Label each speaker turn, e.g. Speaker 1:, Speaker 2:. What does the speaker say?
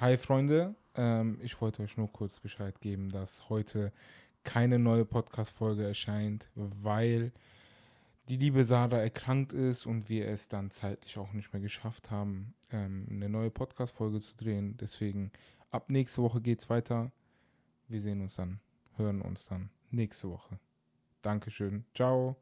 Speaker 1: Hi Freunde, ähm, ich wollte euch nur kurz Bescheid geben, dass heute keine neue Podcast-Folge erscheint, weil die liebe Sarah erkrankt ist und wir es dann zeitlich auch nicht mehr geschafft haben, ähm, eine neue Podcast-Folge zu drehen. Deswegen ab nächste Woche geht's weiter. Wir sehen uns dann, hören uns dann nächste Woche. Dankeschön. Ciao.